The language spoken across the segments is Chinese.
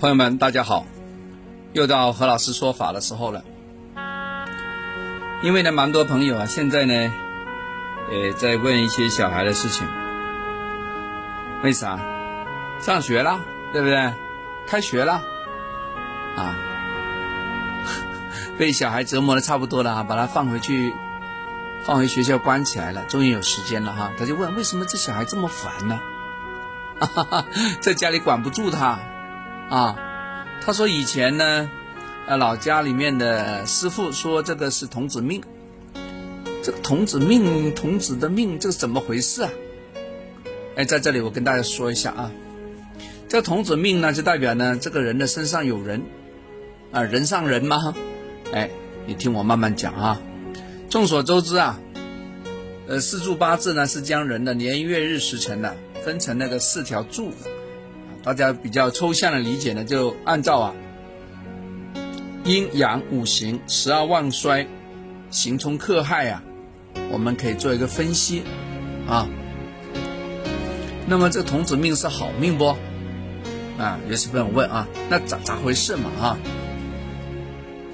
朋友们，大家好！又到何老师说法的时候了。因为呢，蛮多朋友啊，现在呢，呃，在问一些小孩的事情。为啥？上学了，对不对？开学了，啊，被小孩折磨的差不多了啊，把他放回去，放回学校关起来了，终于有时间了哈。他就问：为什么这小孩这么烦呢？哈哈，在家里管不住他。啊，他说以前呢，呃，老家里面的师傅说这个是童子命，这个童子命，童子的命，这是怎么回事啊？哎，在这里我跟大家说一下啊，这童子命呢，就代表呢，这个人的身上有人，啊，人上人吗？哎，你听我慢慢讲啊。众所周知啊，呃，四柱八字呢是将人的年月日时辰呢分成那个四条柱。大家比较抽象的理解呢，就按照啊阴阳五行十二旺衰刑冲克害啊，我们可以做一个分析啊。那么这童子命是好命不？啊，有些朋友问啊，那咋咋回事嘛啊？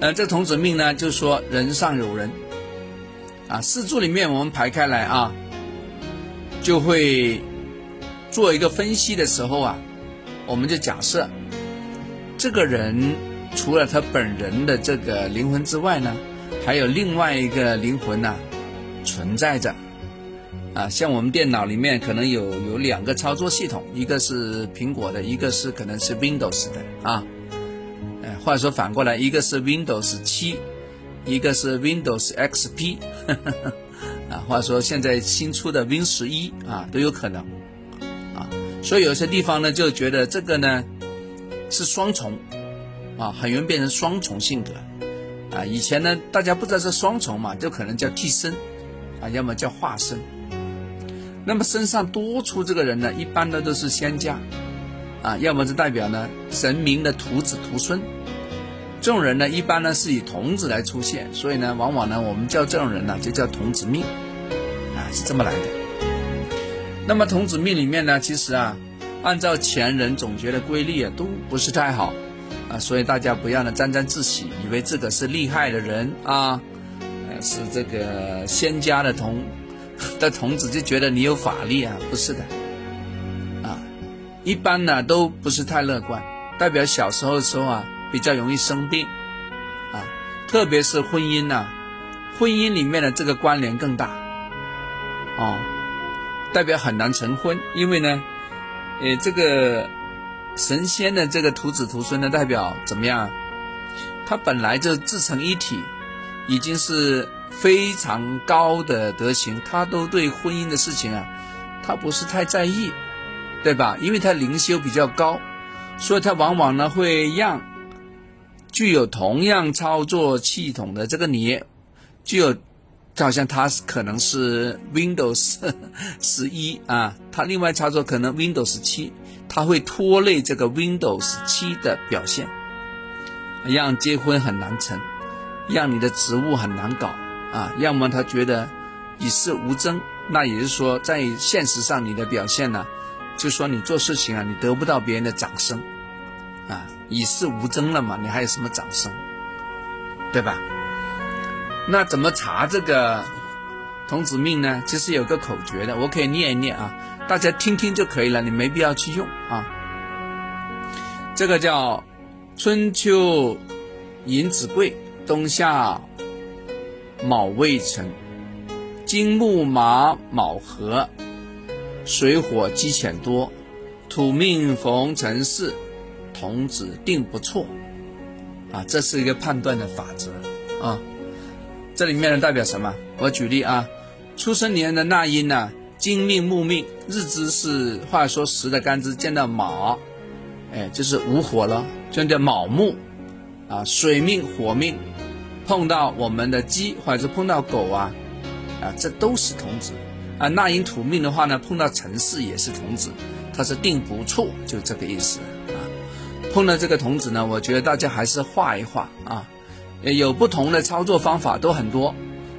呃，这童子命呢，就说人上有人啊，四柱里面我们排开来啊，就会做一个分析的时候啊。我们就假设，这个人除了他本人的这个灵魂之外呢，还有另外一个灵魂呢存在着。啊，像我们电脑里面可能有有两个操作系统，一个是苹果的，一个是可能是 Windows 的啊。哎，话说反过来，一个是 Windows 七，一个是 Windows XP，啊，话说现在新出的 Win 十一啊，都有可能。所以有些地方呢，就觉得这个呢是双重，啊，很容易变成双重性格，啊，以前呢大家不知道是双重嘛，就可能叫替身，啊，要么叫化身。那么身上多出这个人呢，一般的都是仙家，啊，要么是代表呢神明的徒子徒孙。这种人呢，一般呢是以童子来出现，所以呢，往往呢我们叫这种人呢就叫童子命，啊，是这么来的。那么童子命里面呢，其实啊，按照前人总结的规律啊，都不是太好啊，所以大家不要呢沾沾自喜，以为这个是厉害的人啊，呃，是这个仙家的童 的童子，就觉得你有法力啊，不是的，啊，一般呢都不是太乐观，代表小时候的时候啊，比较容易生病啊，特别是婚姻呐，婚姻里面的这个关联更大，哦。代表很难成婚，因为呢，呃，这个神仙的这个徒子徒孙的，代表怎么样？他本来就自成一体，已经是非常高的德行，他都对婚姻的事情啊，他不是太在意，对吧？因为他灵修比较高，所以他往往呢会让具有同样操作系统的这个你，具有。就好像它可能是 Windows 十一啊，它另外操作可能 Windows 七，它会拖累这个 Windows 七的表现，让结婚很难成，让你的职务很难搞啊。要么他觉得与世无争，那也就是说在现实上你的表现呢，就说你做事情啊，你得不到别人的掌声啊，与世无争了嘛，你还有什么掌声，对吧？那怎么查这个童子命呢？其实有个口诀的，我可以念一念啊，大家听听就可以了，你没必要去用啊。这个叫春秋寅子贵，冬夏卯未辰，金木马卯合，水火鸡浅多，土命逢辰巳，童子定不错啊，这是一个判断的法则啊。这里面呢代表什么？我举例啊，出生年的那阴呢，金命木命，日支是话说时的干支，见到卯，哎，就是无火了，就叫卯木，啊，水命火命，碰到我们的鸡或者是碰到狗啊，啊，这都是童子，啊，那阴土命的话呢，碰到辰巳也是童子，它是定不错，就这个意思啊。碰到这个童子呢，我觉得大家还是画一画啊。有不同的操作方法都很多，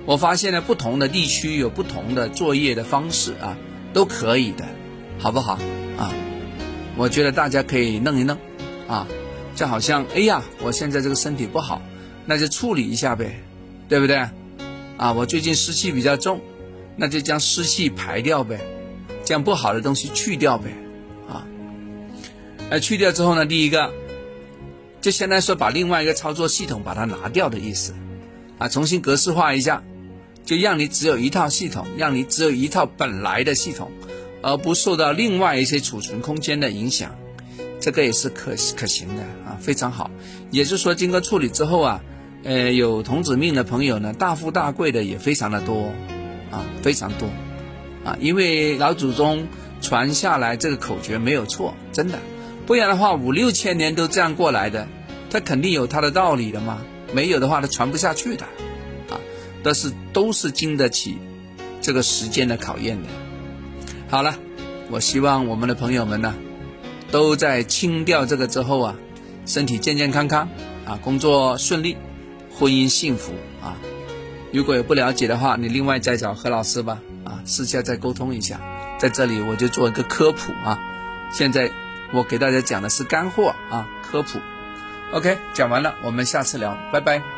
我发现呢，不同的地区有不同的作业的方式啊，都可以的，好不好啊？我觉得大家可以弄一弄啊，就好像哎呀，我现在这个身体不好，那就处理一下呗，对不对？啊，我最近湿气比较重，那就将湿气排掉呗，将不好的东西去掉呗，啊，那去掉之后呢，第一个，就相当于说把另外一个操作系统把它拿掉的意思，啊，重新格式化一下，就让你只有一套系统，让你只有一套本来的系统，而不受到另外一些储存空间的影响。这个也是可可行的啊，非常好。也就是说，经过处理之后啊，呃，有童子命的朋友呢，大富大贵的也非常的多，啊，非常多，啊，因为老祖宗传下来这个口诀没有错，真的，不然的话五六千年都这样过来的，他肯定有他的道理的嘛。没有的话，他传不下去的，啊，但是都是经得起这个时间的考验的。好了，我希望我们的朋友们呢。都在清掉这个之后啊，身体健健康康啊，工作顺利，婚姻幸福啊。如果有不了解的话，你另外再找何老师吧啊，私下再沟通一下。在这里我就做一个科普啊。现在我给大家讲的是干货啊，科普。OK，讲完了，我们下次聊，拜拜。